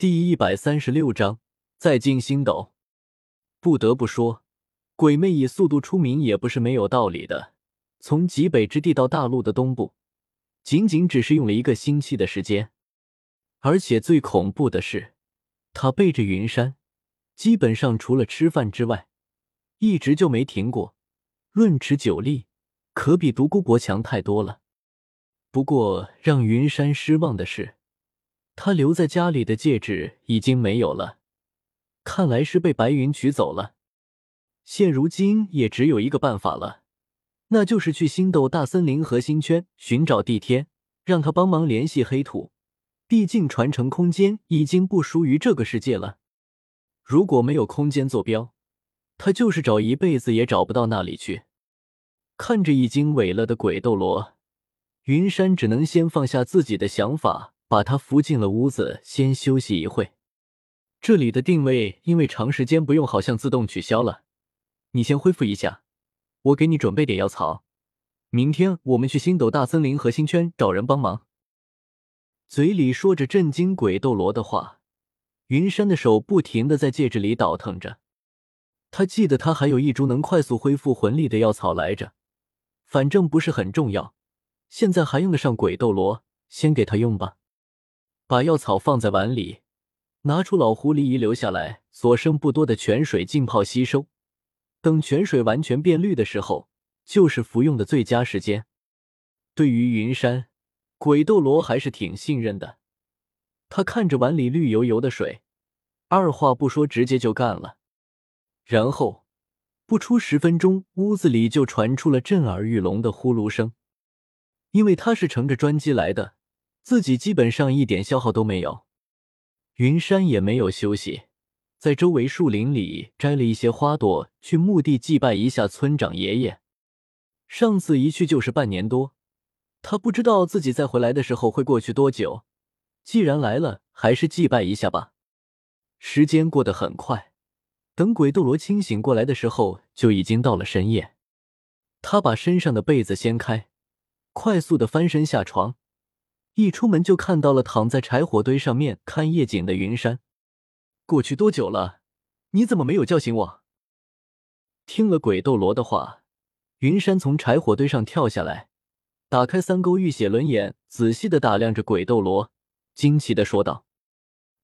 第一百三十六章再进星斗。不得不说，鬼魅以速度出名也不是没有道理的。从极北之地到大陆的东部，仅仅只是用了一个星期的时间。而且最恐怖的是，他背着云山，基本上除了吃饭之外，一直就没停过。论持久力，可比独孤博强太多了。不过让云山失望的是。他留在家里的戒指已经没有了，看来是被白云取走了。现如今也只有一个办法了，那就是去星斗大森林核心圈寻找帝天，让他帮忙联系黑土。毕竟传承空间已经不输于这个世界了。如果没有空间坐标，他就是找一辈子也找不到那里去。看着已经萎了的鬼斗罗，云山只能先放下自己的想法。把他扶进了屋子，先休息一会。这里的定位因为长时间不用，好像自动取消了。你先恢复一下，我给你准备点药草。明天我们去星斗大森林核心圈找人帮忙。嘴里说着震惊鬼斗罗的话，云山的手不停的在戒指里倒腾着。他记得他还有一株能快速恢复魂力的药草来着，反正不是很重要。现在还用得上鬼斗罗，先给他用吧。把药草放在碗里，拿出老狐狸遗留下来所剩不多的泉水浸泡吸收。等泉水完全变绿的时候，就是服用的最佳时间。对于云山，鬼斗罗还是挺信任的。他看着碗里绿油油的水，二话不说直接就干了。然后不出十分钟，屋子里就传出了震耳欲聋的呼噜声，因为他是乘着专机来的。自己基本上一点消耗都没有，云山也没有休息，在周围树林里摘了一些花朵，去墓地祭拜一下村长爷爷。上次一去就是半年多，他不知道自己再回来的时候会过去多久。既然来了，还是祭拜一下吧。时间过得很快，等鬼斗罗清醒过来的时候，就已经到了深夜。他把身上的被子掀开，快速的翻身下床。一出门就看到了躺在柴火堆上面看夜景的云山。过去多久了？你怎么没有叫醒我？听了鬼斗罗的话，云山从柴火堆上跳下来，打开三勾玉血轮眼，仔细的打量着鬼斗罗，惊奇的说道：“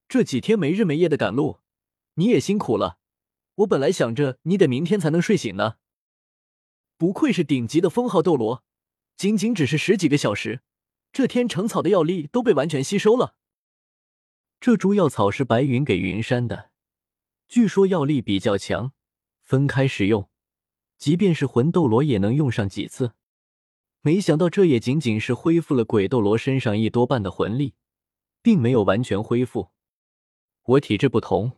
这几天没日没夜的赶路，你也辛苦了。我本来想着你得明天才能睡醒呢。不愧是顶级的封号斗罗，仅仅只是十几个小时。”这天成草的药力都被完全吸收了。这株药草是白云给云山的，据说药力比较强，分开使用，即便是魂斗罗也能用上几次。没想到这也仅仅是恢复了鬼斗罗身上一多半的魂力，并没有完全恢复。我体质不同，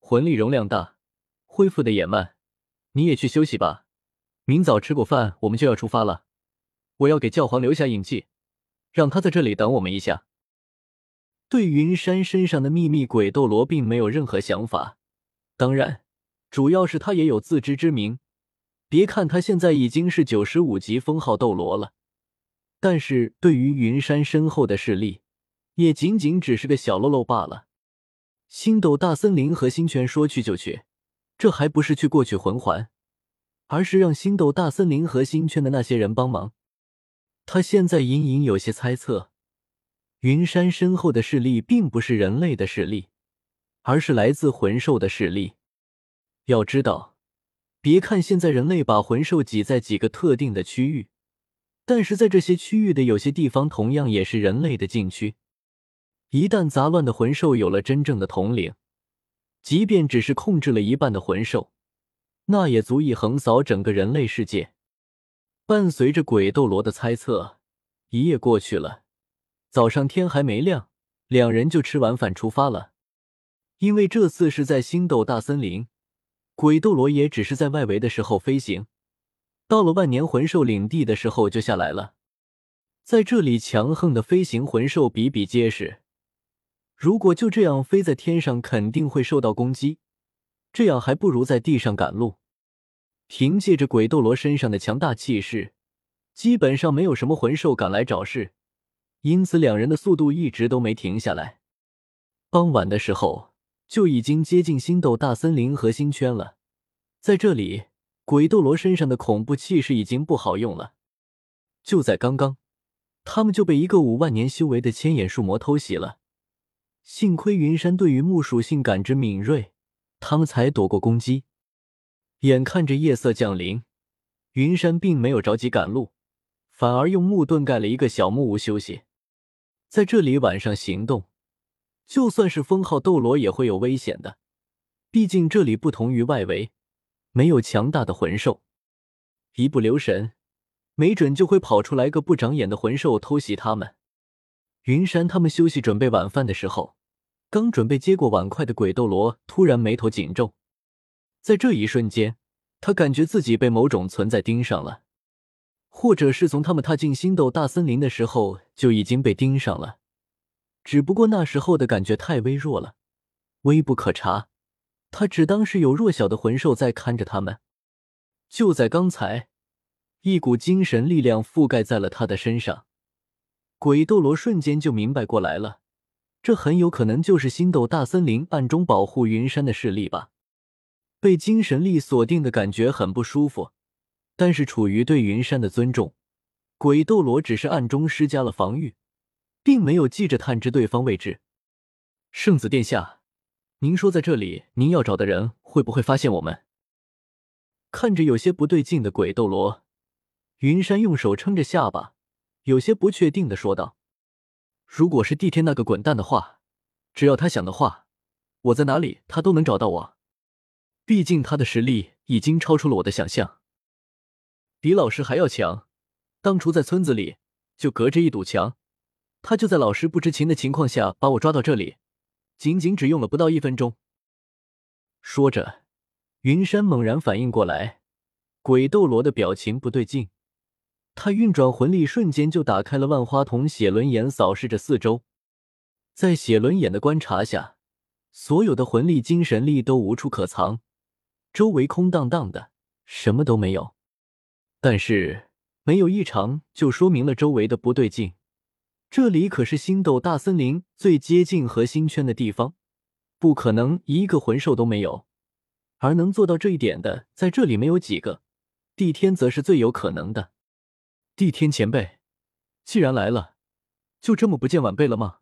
魂力容量大，恢复的也慢。你也去休息吧，明早吃过饭我们就要出发了。我要给教皇留下印记。让他在这里等我们一下。对云山身上的秘密，鬼斗罗并没有任何想法。当然，主要是他也有自知之明。别看他现在已经是九十五级封号斗罗了，但是对于云山身后的势力，也仅仅只是个小喽啰罢了。星斗大森林和星泉说去就去，这还不是去过去魂环，而是让星斗大森林和星圈的那些人帮忙。他现在隐隐有些猜测，云山身后的势力并不是人类的势力，而是来自魂兽的势力。要知道，别看现在人类把魂兽挤在几个特定的区域，但是在这些区域的有些地方同样也是人类的禁区。一旦杂乱的魂兽有了真正的统领，即便只是控制了一半的魂兽，那也足以横扫整个人类世界。伴随着鬼斗罗的猜测，一夜过去了。早上天还没亮，两人就吃完饭出发了。因为这次是在星斗大森林，鬼斗罗也只是在外围的时候飞行，到了万年魂兽领地的时候就下来了。在这里，强横的飞行魂兽比比皆是。如果就这样飞在天上，肯定会受到攻击。这样还不如在地上赶路。凭借着鬼斗罗身上的强大气势，基本上没有什么魂兽敢来找事，因此两人的速度一直都没停下来。傍晚的时候就已经接近星斗大森林核心圈了。在这里，鬼斗罗身上的恐怖气势已经不好用了。就在刚刚，他们就被一个五万年修为的千眼树魔偷袭了。幸亏云山对于木属性感知敏锐，他们才躲过攻击。眼看着夜色降临，云山并没有着急赶路，反而用木盾盖了一个小木屋休息。在这里晚上行动，就算是封号斗罗也会有危险的。毕竟这里不同于外围，没有强大的魂兽，一不留神，没准就会跑出来个不长眼的魂兽偷袭他们。云山他们休息准备晚饭的时候，刚准备接过碗筷的鬼斗罗突然眉头紧皱，在这一瞬间，他感觉自己被某种存在盯上了，或者是从他们踏进星斗大森林的时候就已经被盯上了，只不过那时候的感觉太微弱了，微不可察，他只当是有弱小的魂兽在看着他们。就在刚才，一股精神力量覆盖在了他的身上。鬼斗罗瞬间就明白过来了，这很有可能就是星斗大森林暗中保护云山的势力吧。被精神力锁定的感觉很不舒服，但是处于对云山的尊重，鬼斗罗只是暗中施加了防御，并没有记着探知对方位置。圣子殿下，您说在这里，您要找的人会不会发现我们？看着有些不对劲的鬼斗罗，云山用手撑着下巴。有些不确定的说道：“如果是帝天那个滚蛋的话，只要他想的话，我在哪里他都能找到我。毕竟他的实力已经超出了我的想象，比老师还要强。当初在村子里就隔着一堵墙，他就在老师不知情的情况下把我抓到这里，仅仅只用了不到一分钟。”说着，云山猛然反应过来，鬼斗罗的表情不对劲。他运转魂力，瞬间就打开了万花筒写轮眼，扫视着四周。在写轮眼的观察下，所有的魂力、精神力都无处可藏，周围空荡荡的，什么都没有。但是没有异常，就说明了周围的不对劲。这里可是星斗大森林最接近核心圈的地方，不可能一个魂兽都没有。而能做到这一点的，在这里没有几个。帝天则是最有可能的。帝天前辈，既然来了，就这么不见晚辈了吗？